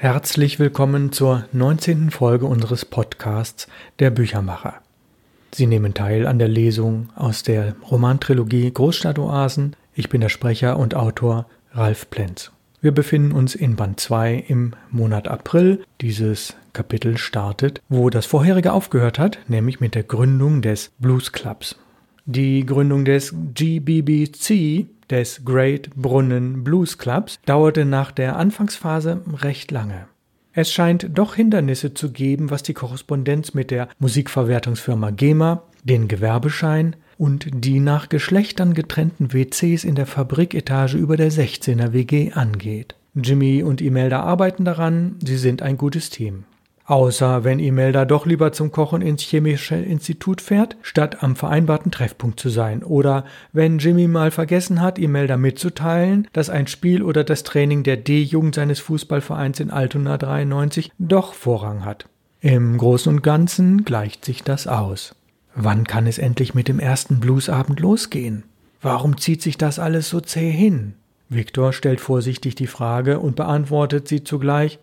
Herzlich willkommen zur 19. Folge unseres Podcasts Der Büchermacher. Sie nehmen teil an der Lesung aus der Romantrilogie Großstadtoasen. Ich bin der Sprecher und Autor Ralf Plenz. Wir befinden uns in Band 2 im Monat April. Dieses Kapitel startet, wo das vorherige aufgehört hat, nämlich mit der Gründung des Blues Clubs. Die Gründung des GBBC des Great Brunnen Blues Clubs dauerte nach der Anfangsphase recht lange. Es scheint doch Hindernisse zu geben, was die Korrespondenz mit der Musikverwertungsfirma GEMA, den Gewerbeschein und die nach Geschlechtern getrennten WCs in der Fabriketage über der 16er WG angeht. Jimmy und Imelda arbeiten daran, sie sind ein gutes Team. Außer wenn Imelda doch lieber zum Kochen ins Chemische Institut fährt, statt am vereinbarten Treffpunkt zu sein. Oder wenn Jimmy mal vergessen hat, Imelda mitzuteilen, dass ein Spiel oder das Training der D-Jugend seines Fußballvereins in Altona 93 doch Vorrang hat. Im Großen und Ganzen gleicht sich das aus. Wann kann es endlich mit dem ersten Bluesabend losgehen? Warum zieht sich das alles so zäh hin? Viktor stellt vorsichtig die Frage und beantwortet sie zugleich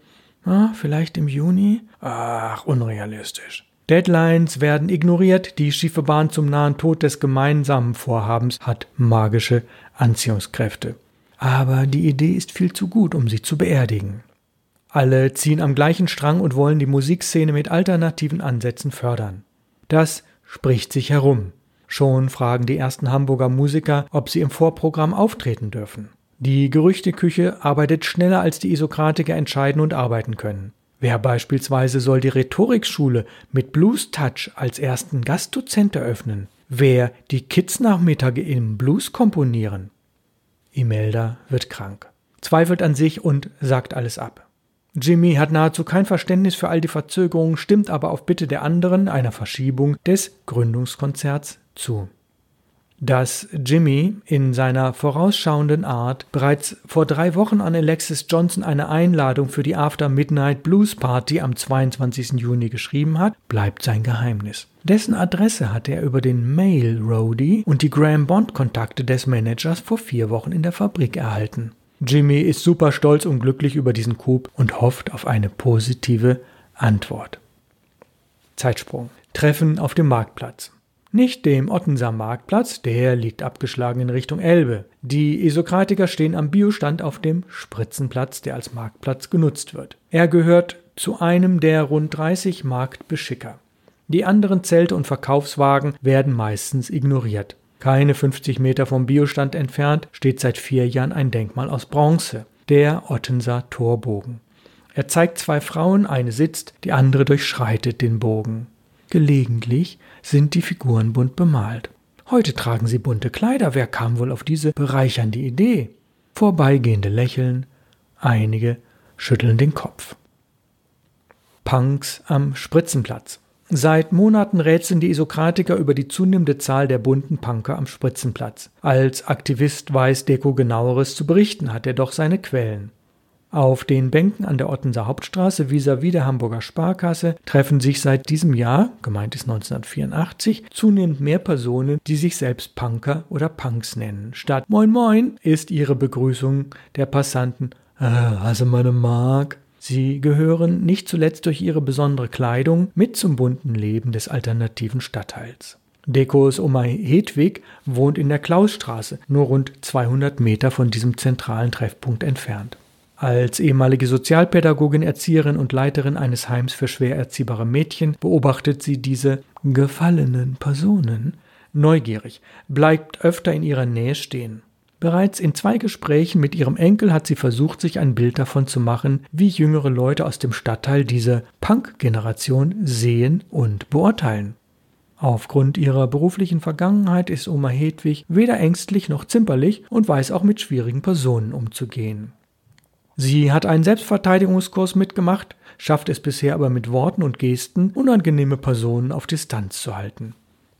Ah, vielleicht im Juni? Ach, unrealistisch. Deadlines werden ignoriert, die schiefe Bahn zum nahen Tod des gemeinsamen Vorhabens hat magische Anziehungskräfte. Aber die Idee ist viel zu gut, um sie zu beerdigen. Alle ziehen am gleichen Strang und wollen die Musikszene mit alternativen Ansätzen fördern. Das spricht sich herum. Schon fragen die ersten Hamburger Musiker, ob sie im Vorprogramm auftreten dürfen. Die Gerüchteküche arbeitet schneller als die Isokratiker entscheiden und arbeiten können. Wer beispielsweise soll die Rhetorikschule mit Blues Touch als ersten Gastdozent eröffnen? Wer die Kids-Nachmittage im Blues komponieren? Imelda wird krank, zweifelt an sich und sagt alles ab. Jimmy hat nahezu kein Verständnis für all die Verzögerungen, stimmt aber auf Bitte der anderen einer Verschiebung des Gründungskonzerts zu dass Jimmy in seiner vorausschauenden Art bereits vor drei Wochen an Alexis Johnson eine Einladung für die After Midnight Blues Party am 22. Juni geschrieben hat, bleibt sein Geheimnis. Dessen Adresse hatte er über den Mail Roadie und die Graham Bond Kontakte des Managers vor vier Wochen in der Fabrik erhalten. Jimmy ist super stolz und glücklich über diesen Coup und hofft auf eine positive Antwort. Zeitsprung. Treffen auf dem Marktplatz. Nicht dem Ottenser Marktplatz, der liegt abgeschlagen in Richtung Elbe. Die Isokratiker stehen am Biostand auf dem Spritzenplatz, der als Marktplatz genutzt wird. Er gehört zu einem der rund 30 Marktbeschicker. Die anderen Zelte und Verkaufswagen werden meistens ignoriert. Keine 50 Meter vom Biostand entfernt steht seit vier Jahren ein Denkmal aus Bronze, der Ottenser Torbogen. Er zeigt zwei Frauen, eine sitzt, die andere durchschreitet den Bogen. Gelegentlich sind die Figuren bunt bemalt. Heute tragen sie bunte Kleider. Wer kam wohl auf diese bereichernde Idee? Vorbeigehende lächeln, einige schütteln den Kopf. Punks am Spritzenplatz. Seit Monaten rätseln die Isokratiker über die zunehmende Zahl der bunten Punker am Spritzenplatz. Als Aktivist weiß Deko genaueres zu berichten, hat er doch seine Quellen. Auf den Bänken an der Ottenser Hauptstraße vis-à-vis der Hamburger Sparkasse treffen sich seit diesem Jahr, gemeint ist 1984, zunehmend mehr Personen, die sich selbst Punker oder Punks nennen. Statt Moin Moin ist ihre Begrüßung der Passanten äh, also meine Mark. Sie gehören nicht zuletzt durch ihre besondere Kleidung mit zum bunten Leben des alternativen Stadtteils. Dekos Oma Hedwig wohnt in der Klausstraße, nur rund 200 Meter von diesem zentralen Treffpunkt entfernt. Als ehemalige Sozialpädagogin, Erzieherin und Leiterin eines Heims für schwer erziehbare Mädchen beobachtet sie diese gefallenen Personen neugierig, bleibt öfter in ihrer Nähe stehen. Bereits in zwei Gesprächen mit ihrem Enkel hat sie versucht, sich ein Bild davon zu machen, wie jüngere Leute aus dem Stadtteil diese Punk-Generation sehen und beurteilen. Aufgrund ihrer beruflichen Vergangenheit ist Oma Hedwig weder ängstlich noch zimperlich und weiß auch mit schwierigen Personen umzugehen. Sie hat einen Selbstverteidigungskurs mitgemacht, schafft es bisher aber mit Worten und Gesten, unangenehme Personen auf Distanz zu halten.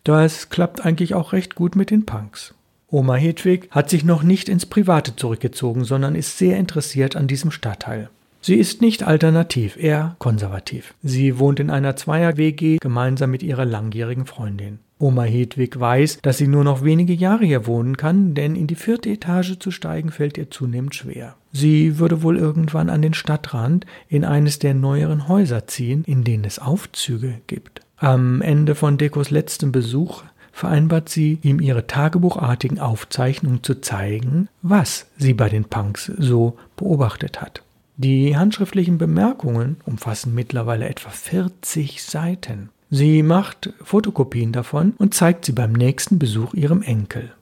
Das klappt eigentlich auch recht gut mit den Punks. Oma Hedwig hat sich noch nicht ins Private zurückgezogen, sondern ist sehr interessiert an diesem Stadtteil. Sie ist nicht alternativ, eher konservativ. Sie wohnt in einer Zweier-WG gemeinsam mit ihrer langjährigen Freundin. Oma Hedwig weiß, dass sie nur noch wenige Jahre hier wohnen kann, denn in die vierte Etage zu steigen fällt ihr zunehmend schwer. Sie würde wohl irgendwann an den Stadtrand in eines der neueren Häuser ziehen, in denen es Aufzüge gibt. Am Ende von Dekos letztem Besuch vereinbart sie, ihm ihre tagebuchartigen Aufzeichnungen zu zeigen, was sie bei den Punks so beobachtet hat. Die handschriftlichen Bemerkungen umfassen mittlerweile etwa 40 Seiten. Sie macht Fotokopien davon und zeigt sie beim nächsten Besuch ihrem Enkel.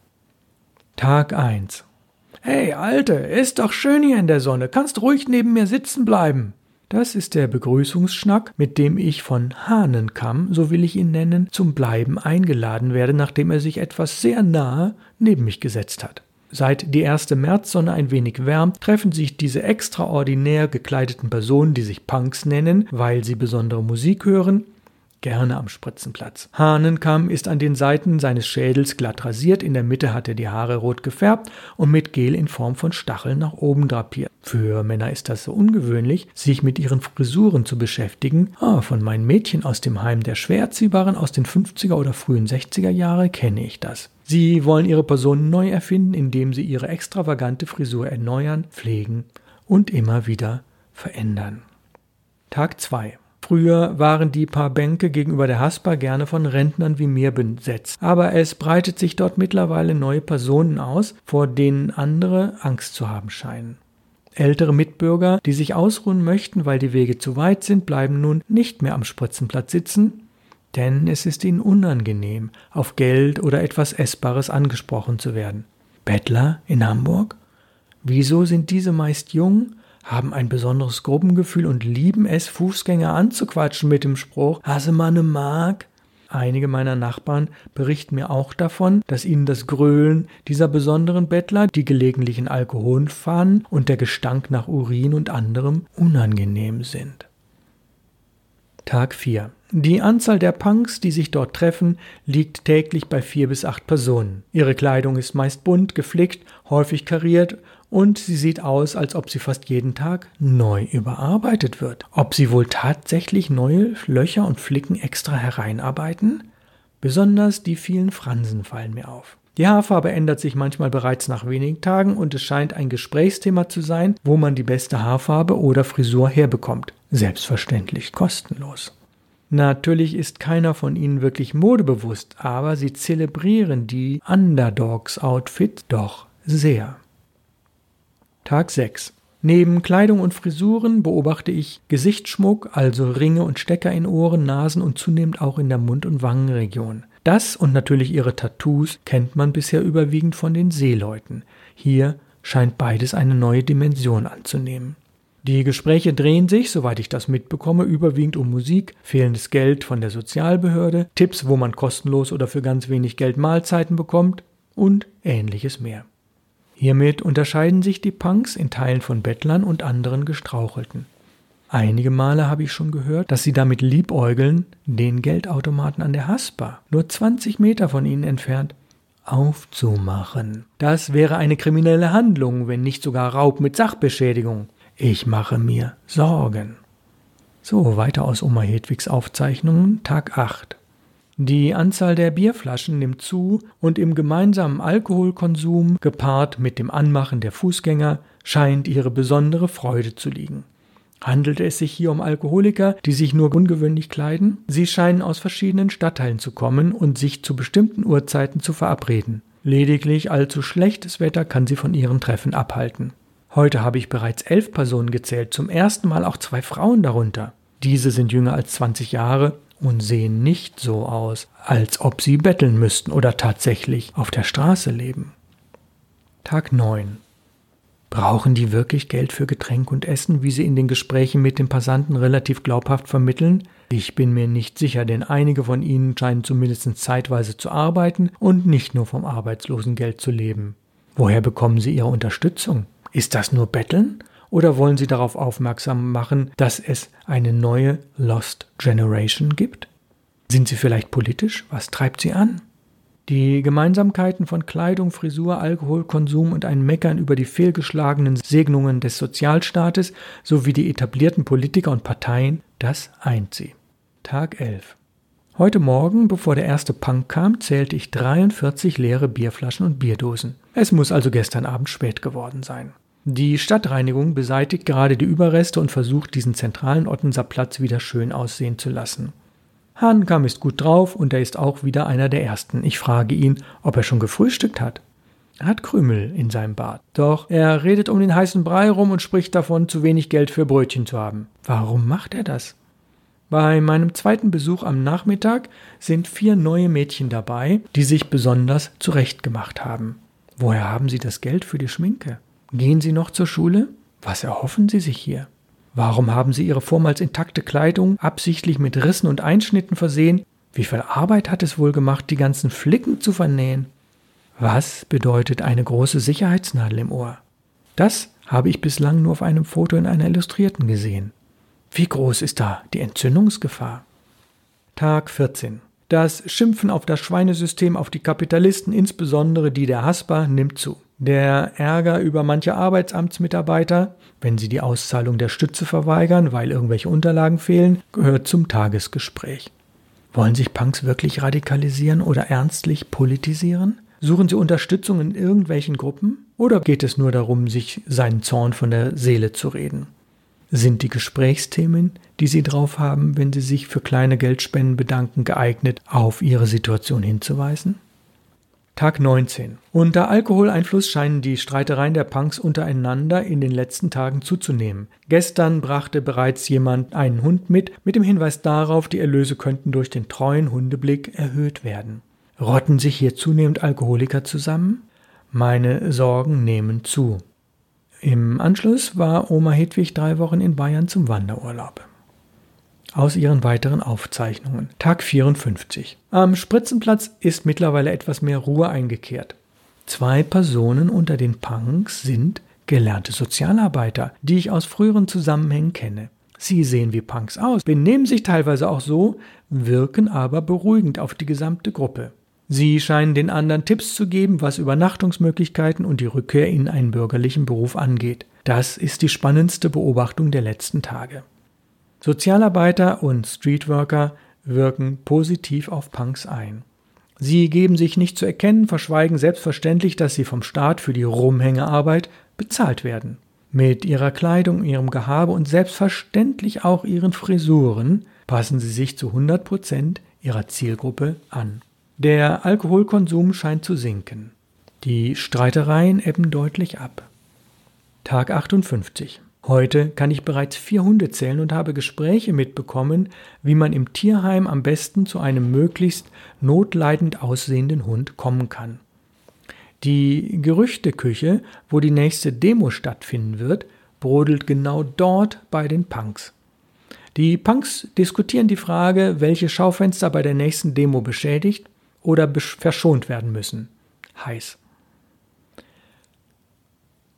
Tag 1 Hey, Alte, ist doch schön hier in der Sonne, kannst ruhig neben mir sitzen bleiben. Das ist der Begrüßungsschnack, mit dem ich von Hahnenkamm, so will ich ihn nennen, zum Bleiben eingeladen werde, nachdem er sich etwas sehr nahe neben mich gesetzt hat. Seit die erste Märzsonne ein wenig wärmt, treffen sich diese extraordinär gekleideten Personen, die sich Punks nennen, weil sie besondere Musik hören, gerne am Spritzenplatz. Hahnenkamm ist an den Seiten seines Schädels glatt rasiert, in der Mitte hat er die Haare rot gefärbt und mit Gel in Form von Stacheln nach oben drapiert. Für Männer ist das so ungewöhnlich, sich mit ihren Frisuren zu beschäftigen. Ah, von meinen Mädchen aus dem Heim der Schwererziehbaren aus den 50er oder frühen 60er Jahre kenne ich das. Sie wollen ihre Person neu erfinden, indem sie ihre extravagante Frisur erneuern, pflegen und immer wieder verändern. Tag 2 Früher waren die paar Bänke gegenüber der Haspa gerne von Rentnern wie mir besetzt, aber es breitet sich dort mittlerweile neue Personen aus, vor denen andere Angst zu haben scheinen. Ältere Mitbürger, die sich ausruhen möchten, weil die Wege zu weit sind, bleiben nun nicht mehr am Spritzenplatz sitzen, denn es ist ihnen unangenehm, auf Geld oder etwas Essbares angesprochen zu werden. Bettler in Hamburg? Wieso sind diese meist jung, haben ein besonderes Gruppengefühl und lieben es, Fußgänger anzuquatschen mit dem Spruch, Hasse man ne Mark? Einige meiner Nachbarn berichten mir auch davon, dass ihnen das Gröhlen dieser besonderen Bettler, die gelegentlichen Alkoholfahnen und der Gestank nach Urin und anderem unangenehm sind. Tag 4. Die Anzahl der Punks, die sich dort treffen, liegt täglich bei vier bis acht Personen. Ihre Kleidung ist meist bunt, geflickt, häufig kariert und sie sieht aus, als ob sie fast jeden Tag neu überarbeitet wird. Ob sie wohl tatsächlich neue Löcher und Flicken extra hereinarbeiten? Besonders die vielen Fransen fallen mir auf. Die Haarfarbe ändert sich manchmal bereits nach wenigen Tagen und es scheint ein Gesprächsthema zu sein, wo man die beste Haarfarbe oder Frisur herbekommt. Selbstverständlich kostenlos. Natürlich ist keiner von ihnen wirklich modebewusst, aber sie zelebrieren die Underdogs-Outfit doch sehr. Tag 6. Neben Kleidung und Frisuren beobachte ich Gesichtsschmuck, also Ringe und Stecker in Ohren, Nasen und zunehmend auch in der Mund- und Wangenregion. Das und natürlich ihre Tattoos kennt man bisher überwiegend von den Seeleuten. Hier scheint beides eine neue Dimension anzunehmen. Die Gespräche drehen sich, soweit ich das mitbekomme, überwiegend um Musik, fehlendes Geld von der Sozialbehörde, Tipps, wo man kostenlos oder für ganz wenig Geld Mahlzeiten bekommt und ähnliches mehr. Hiermit unterscheiden sich die Punks in Teilen von Bettlern und anderen Gestrauchelten. Einige Male habe ich schon gehört, dass sie damit liebäugeln, den Geldautomaten an der Haspa, nur 20 Meter von ihnen entfernt, aufzumachen. Das wäre eine kriminelle Handlung, wenn nicht sogar Raub mit Sachbeschädigung. Ich mache mir Sorgen. So, weiter aus Oma Hedwigs Aufzeichnungen, Tag 8. Die Anzahl der Bierflaschen nimmt zu und im gemeinsamen Alkoholkonsum, gepaart mit dem Anmachen der Fußgänger, scheint ihre besondere Freude zu liegen. Handelt es sich hier um Alkoholiker, die sich nur ungewöhnlich kleiden? Sie scheinen aus verschiedenen Stadtteilen zu kommen und sich zu bestimmten Uhrzeiten zu verabreden. Lediglich allzu schlechtes Wetter kann sie von ihren Treffen abhalten. Heute habe ich bereits elf Personen gezählt, zum ersten Mal auch zwei Frauen darunter. Diese sind jünger als 20 Jahre und sehen nicht so aus, als ob sie betteln müssten oder tatsächlich auf der Straße leben. Tag 9. Brauchen die wirklich Geld für Getränk und Essen, wie sie in den Gesprächen mit den Passanten relativ glaubhaft vermitteln? Ich bin mir nicht sicher, denn einige von ihnen scheinen zumindest zeitweise zu arbeiten und nicht nur vom Arbeitslosengeld zu leben. Woher bekommen sie ihre Unterstützung? Ist das nur Betteln? Oder wollen Sie darauf aufmerksam machen, dass es eine neue Lost Generation gibt? Sind Sie vielleicht politisch? Was treibt Sie an? Die Gemeinsamkeiten von Kleidung, Frisur, Alkoholkonsum und ein Meckern über die fehlgeschlagenen Segnungen des Sozialstaates sowie die etablierten Politiker und Parteien, das eint sie. Tag 11. Heute Morgen, bevor der erste Punk kam, zählte ich 43 leere Bierflaschen und Bierdosen. Es muss also gestern Abend spät geworden sein. Die Stadtreinigung beseitigt gerade die Überreste und versucht, diesen zentralen Ottenser Platz wieder schön aussehen zu lassen. Hahnkamm ist gut drauf und er ist auch wieder einer der Ersten. Ich frage ihn, ob er schon gefrühstückt hat. Er hat Krümel in seinem Bart. Doch er redet um den heißen Brei rum und spricht davon, zu wenig Geld für Brötchen zu haben. Warum macht er das? Bei meinem zweiten Besuch am Nachmittag sind vier neue Mädchen dabei, die sich besonders zurechtgemacht haben. Woher haben Sie das Geld für die Schminke? Gehen Sie noch zur Schule? Was erhoffen Sie sich hier? Warum haben Sie Ihre vormals intakte Kleidung absichtlich mit Rissen und Einschnitten versehen? Wie viel Arbeit hat es wohl gemacht, die ganzen Flicken zu vernähen? Was bedeutet eine große Sicherheitsnadel im Ohr? Das habe ich bislang nur auf einem Foto in einer Illustrierten gesehen. Wie groß ist da die Entzündungsgefahr? Tag 14. Das Schimpfen auf das Schweinesystem, auf die Kapitalisten, insbesondere die der Hasper, nimmt zu. Der Ärger über manche Arbeitsamtsmitarbeiter, wenn sie die Auszahlung der Stütze verweigern, weil irgendwelche Unterlagen fehlen, gehört zum Tagesgespräch. Wollen sich Punks wirklich radikalisieren oder ernstlich politisieren? Suchen sie Unterstützung in irgendwelchen Gruppen? Oder geht es nur darum, sich seinen Zorn von der Seele zu reden? Sind die Gesprächsthemen, die Sie drauf haben, wenn Sie sich für kleine Geldspenden bedanken, geeignet, auf Ihre Situation hinzuweisen? Tag 19. Unter Alkoholeinfluss scheinen die Streitereien der Punks untereinander in den letzten Tagen zuzunehmen. Gestern brachte bereits jemand einen Hund mit, mit dem Hinweis darauf, die Erlöse könnten durch den treuen Hundeblick erhöht werden. Rotten sich hier zunehmend Alkoholiker zusammen? Meine Sorgen nehmen zu. Im Anschluss war Oma Hedwig drei Wochen in Bayern zum Wanderurlaub. Aus ihren weiteren Aufzeichnungen. Tag 54. Am Spritzenplatz ist mittlerweile etwas mehr Ruhe eingekehrt. Zwei Personen unter den Punks sind gelernte Sozialarbeiter, die ich aus früheren Zusammenhängen kenne. Sie sehen wie Punks aus, benehmen sich teilweise auch so, wirken aber beruhigend auf die gesamte Gruppe. Sie scheinen den anderen Tipps zu geben, was Übernachtungsmöglichkeiten und die Rückkehr in einen bürgerlichen Beruf angeht. Das ist die spannendste Beobachtung der letzten Tage. Sozialarbeiter und Streetworker wirken positiv auf Punks ein. Sie geben sich nicht zu erkennen, verschweigen selbstverständlich, dass sie vom Staat für die Rumhängearbeit bezahlt werden. Mit ihrer Kleidung, ihrem Gehabe und selbstverständlich auch ihren Frisuren passen sie sich zu 100 Prozent ihrer Zielgruppe an. Der Alkoholkonsum scheint zu sinken. Die Streitereien ebben deutlich ab. Tag 58. Heute kann ich bereits vier Hunde zählen und habe Gespräche mitbekommen, wie man im Tierheim am besten zu einem möglichst notleidend aussehenden Hund kommen kann. Die Gerüchteküche, wo die nächste Demo stattfinden wird, brodelt genau dort bei den Punks. Die Punks diskutieren die Frage, welche Schaufenster bei der nächsten Demo beschädigt oder verschont werden müssen. Heiß.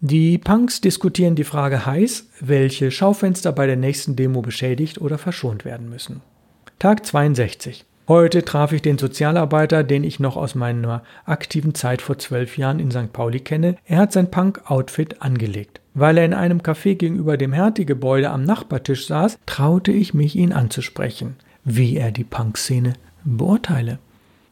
Die Punks diskutieren die Frage heiß, welche Schaufenster bei der nächsten Demo beschädigt oder verschont werden müssen. Tag 62. Heute traf ich den Sozialarbeiter, den ich noch aus meiner aktiven Zeit vor zwölf Jahren in St. Pauli kenne. Er hat sein Punk-Outfit angelegt. Weil er in einem Café gegenüber dem Hertie-Gebäude am Nachbartisch saß, traute ich mich, ihn anzusprechen, wie er die Punk-Szene beurteile.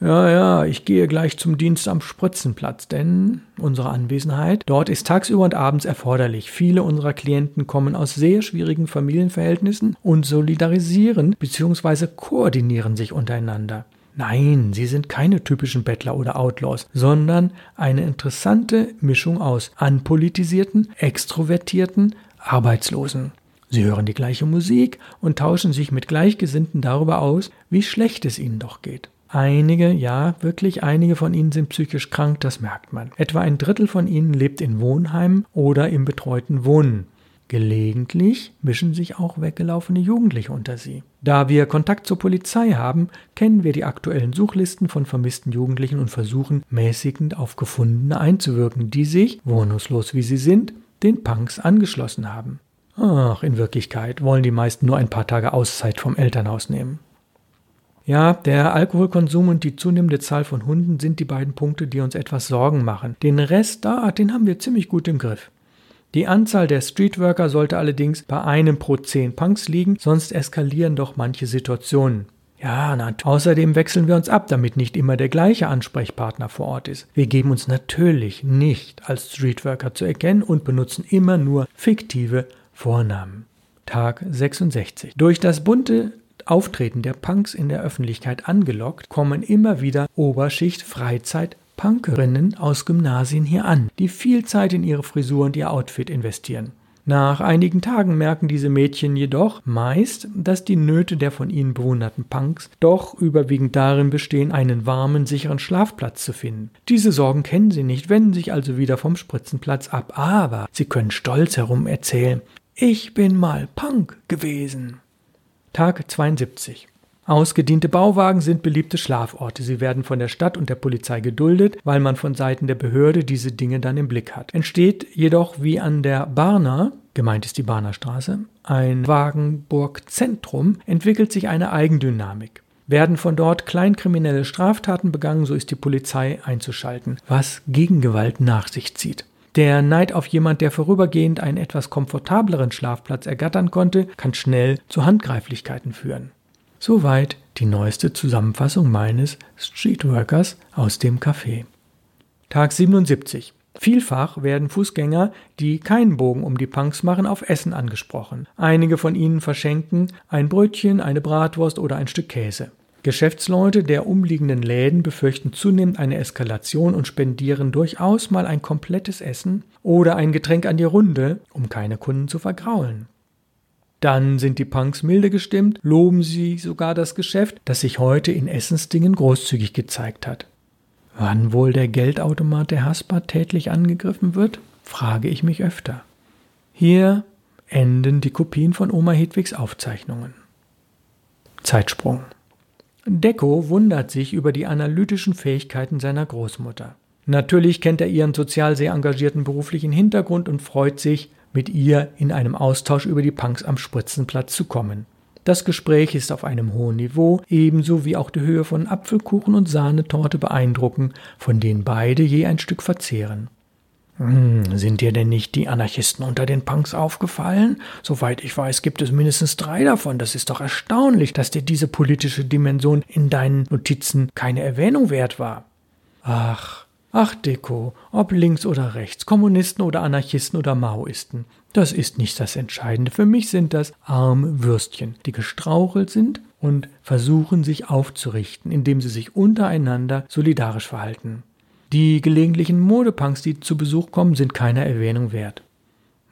Ja, ja, ich gehe gleich zum Dienst am Spritzenplatz, denn unsere Anwesenheit dort ist tagsüber und abends erforderlich. Viele unserer Klienten kommen aus sehr schwierigen Familienverhältnissen und solidarisieren bzw. koordinieren sich untereinander. Nein, sie sind keine typischen Bettler oder Outlaws, sondern eine interessante Mischung aus anpolitisierten, extrovertierten, Arbeitslosen. Sie hören die gleiche Musik und tauschen sich mit Gleichgesinnten darüber aus, wie schlecht es ihnen doch geht. Einige, ja, wirklich einige von ihnen sind psychisch krank, das merkt man. Etwa ein Drittel von ihnen lebt in Wohnheimen oder im betreuten Wohnen. Gelegentlich mischen sich auch weggelaufene Jugendliche unter sie. Da wir Kontakt zur Polizei haben, kennen wir die aktuellen Suchlisten von vermissten Jugendlichen und versuchen mäßigend auf Gefundene einzuwirken, die sich, wohnungslos wie sie sind, den Punks angeschlossen haben. Ach, in Wirklichkeit wollen die meisten nur ein paar Tage Auszeit vom Elternhaus nehmen. Ja, der Alkoholkonsum und die zunehmende Zahl von Hunden sind die beiden Punkte, die uns etwas Sorgen machen. Den Rest da, den haben wir ziemlich gut im Griff. Die Anzahl der Streetworker sollte allerdings bei einem pro zehn Punks liegen, sonst eskalieren doch manche Situationen. Ja, na, außerdem wechseln wir uns ab, damit nicht immer der gleiche Ansprechpartner vor Ort ist. Wir geben uns natürlich nicht als Streetworker zu erkennen und benutzen immer nur fiktive Vornamen. Tag 66. Durch das bunte Auftreten der Punks in der Öffentlichkeit angelockt, kommen immer wieder Oberschicht Freizeit Punkerinnen aus Gymnasien hier an, die viel Zeit in ihre Frisur und ihr Outfit investieren. Nach einigen Tagen merken diese Mädchen jedoch meist, dass die Nöte der von ihnen bewunderten Punks doch überwiegend darin bestehen, einen warmen, sicheren Schlafplatz zu finden. Diese Sorgen kennen sie nicht, wenden sich also wieder vom Spritzenplatz ab, aber sie können stolz herum erzählen, ich bin mal Punk gewesen. Tag 72. Ausgediente Bauwagen sind beliebte Schlaforte. Sie werden von der Stadt und der Polizei geduldet, weil man von Seiten der Behörde diese Dinge dann im Blick hat. Entsteht jedoch wie an der Barner, gemeint ist die Barner Straße, ein Wagenburg-Zentrum, entwickelt sich eine Eigendynamik. Werden von dort kleinkriminelle Straftaten begangen, so ist die Polizei einzuschalten, was Gegengewalt nach sich zieht. Der Neid auf jemand, der vorübergehend einen etwas komfortableren Schlafplatz ergattern konnte, kann schnell zu Handgreiflichkeiten führen. Soweit die neueste Zusammenfassung meines Streetworkers aus dem Café. Tag 77. Vielfach werden Fußgänger, die keinen Bogen um die Punks machen, auf Essen angesprochen. Einige von ihnen verschenken ein Brötchen, eine Bratwurst oder ein Stück Käse. Geschäftsleute der umliegenden Läden befürchten zunehmend eine Eskalation und spendieren durchaus mal ein komplettes Essen oder ein Getränk an die Runde, um keine Kunden zu vergraulen. Dann sind die Punks milde gestimmt, loben sie sogar das Geschäft, das sich heute in Essensdingen großzügig gezeigt hat. Wann wohl der Geldautomat der Hasper tätlich angegriffen wird, frage ich mich öfter. Hier enden die Kopien von Oma Hedwigs Aufzeichnungen. Zeitsprung. Deko wundert sich über die analytischen Fähigkeiten seiner Großmutter. Natürlich kennt er ihren sozial sehr engagierten beruflichen Hintergrund und freut sich, mit ihr in einem Austausch über die Punks am Spritzenplatz zu kommen. Das Gespräch ist auf einem hohen Niveau, ebenso wie auch die Höhe von Apfelkuchen und Sahnetorte beeindrucken, von denen beide je ein Stück verzehren. Hm, sind dir denn nicht die Anarchisten unter den Punks aufgefallen? Soweit ich weiß, gibt es mindestens drei davon. Das ist doch erstaunlich, dass dir diese politische Dimension in deinen Notizen keine Erwähnung wert war. Ach, Ach Deko, ob links oder rechts, Kommunisten oder Anarchisten oder Maoisten, das ist nicht das Entscheidende. Für mich sind das arme Würstchen, die gestrauchelt sind und versuchen sich aufzurichten, indem sie sich untereinander solidarisch verhalten. Die gelegentlichen Modepunks, die zu Besuch kommen, sind keiner Erwähnung wert.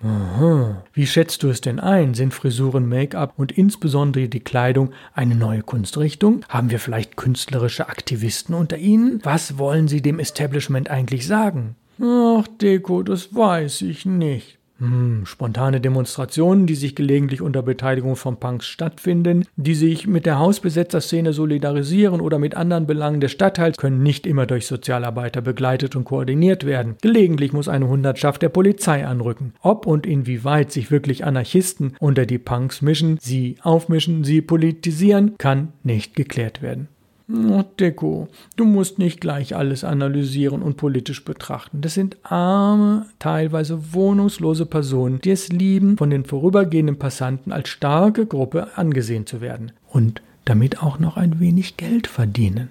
Aha. Wie schätzt du es denn ein? Sind Frisuren, Make-up und insbesondere die Kleidung eine neue Kunstrichtung? Haben wir vielleicht künstlerische Aktivisten unter ihnen? Was wollen sie dem Establishment eigentlich sagen? Ach, Deko, das weiß ich nicht. Hm, spontane Demonstrationen, die sich gelegentlich unter Beteiligung von Punks stattfinden, die sich mit der Hausbesetzerszene solidarisieren oder mit anderen Belangen des Stadtteils, können nicht immer durch Sozialarbeiter begleitet und koordiniert werden. Gelegentlich muss eine Hundertschaft der Polizei anrücken. Ob und inwieweit sich wirklich Anarchisten unter die Punks mischen, sie aufmischen, sie politisieren, kann nicht geklärt werden. Oh, Deko, du musst nicht gleich alles analysieren und politisch betrachten. Das sind arme, teilweise wohnungslose Personen, die es lieben, von den vorübergehenden Passanten als starke Gruppe angesehen zu werden und damit auch noch ein wenig Geld verdienen.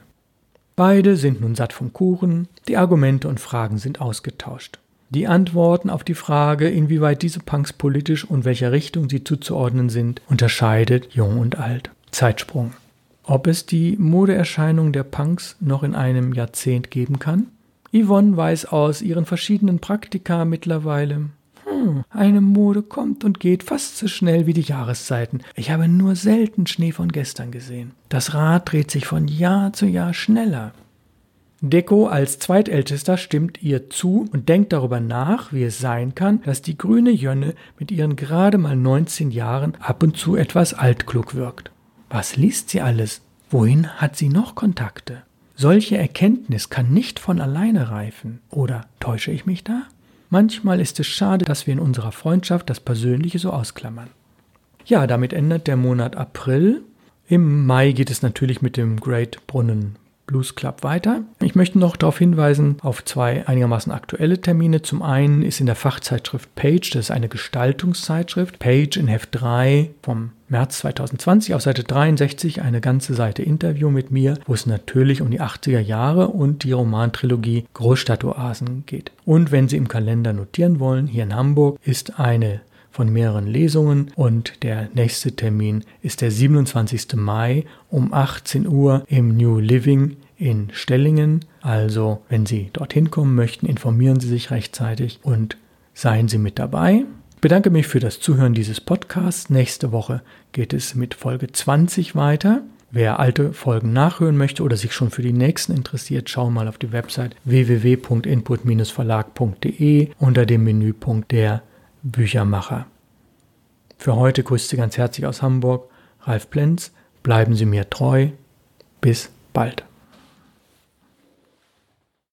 Beide sind nun satt vom Kuchen, die Argumente und Fragen sind ausgetauscht. Die Antworten auf die Frage, inwieweit diese Punks politisch und welcher Richtung sie zuzuordnen sind, unterscheidet jung und alt. Zeitsprung. Ob es die Modeerscheinung der Punks noch in einem Jahrzehnt geben kann? Yvonne weiß aus ihren verschiedenen Praktika mittlerweile. Hm, eine Mode kommt und geht fast so schnell wie die Jahreszeiten. Ich habe nur selten Schnee von gestern gesehen. Das Rad dreht sich von Jahr zu Jahr schneller. Deko als Zweitältester stimmt ihr zu und denkt darüber nach, wie es sein kann, dass die grüne Jönne mit ihren gerade mal 19 Jahren ab und zu etwas altklug wirkt. Was liest sie alles? Wohin hat sie noch Kontakte? Solche Erkenntnis kann nicht von alleine reifen. Oder täusche ich mich da? Manchmal ist es schade, dass wir in unserer Freundschaft das Persönliche so ausklammern. Ja, damit endet der Monat April. Im Mai geht es natürlich mit dem Great Brunnen Blues Club weiter. Ich möchte noch darauf hinweisen auf zwei einigermaßen aktuelle Termine. Zum einen ist in der Fachzeitschrift Page, das ist eine Gestaltungszeitschrift, Page in Heft 3 vom März 2020 auf Seite 63 eine ganze Seite Interview mit mir, wo es natürlich um die 80er Jahre und die Romantrilogie Großstadtoasen geht. Und wenn Sie im Kalender notieren wollen, hier in Hamburg ist eine von mehreren Lesungen und der nächste Termin ist der 27. Mai um 18 Uhr im New Living in Stellingen. Also, wenn Sie dorthin kommen möchten, informieren Sie sich rechtzeitig und seien Sie mit dabei. Ich bedanke mich für das Zuhören dieses Podcasts. Nächste Woche geht es mit Folge 20 weiter. Wer alte Folgen nachhören möchte oder sich schon für die nächsten interessiert, schau mal auf die Website www.input-verlag.de unter dem Menüpunkt der Büchermacher. Für heute grüßt Sie ganz herzlich aus Hamburg, Ralf Plenz. Bleiben Sie mir treu. Bis bald.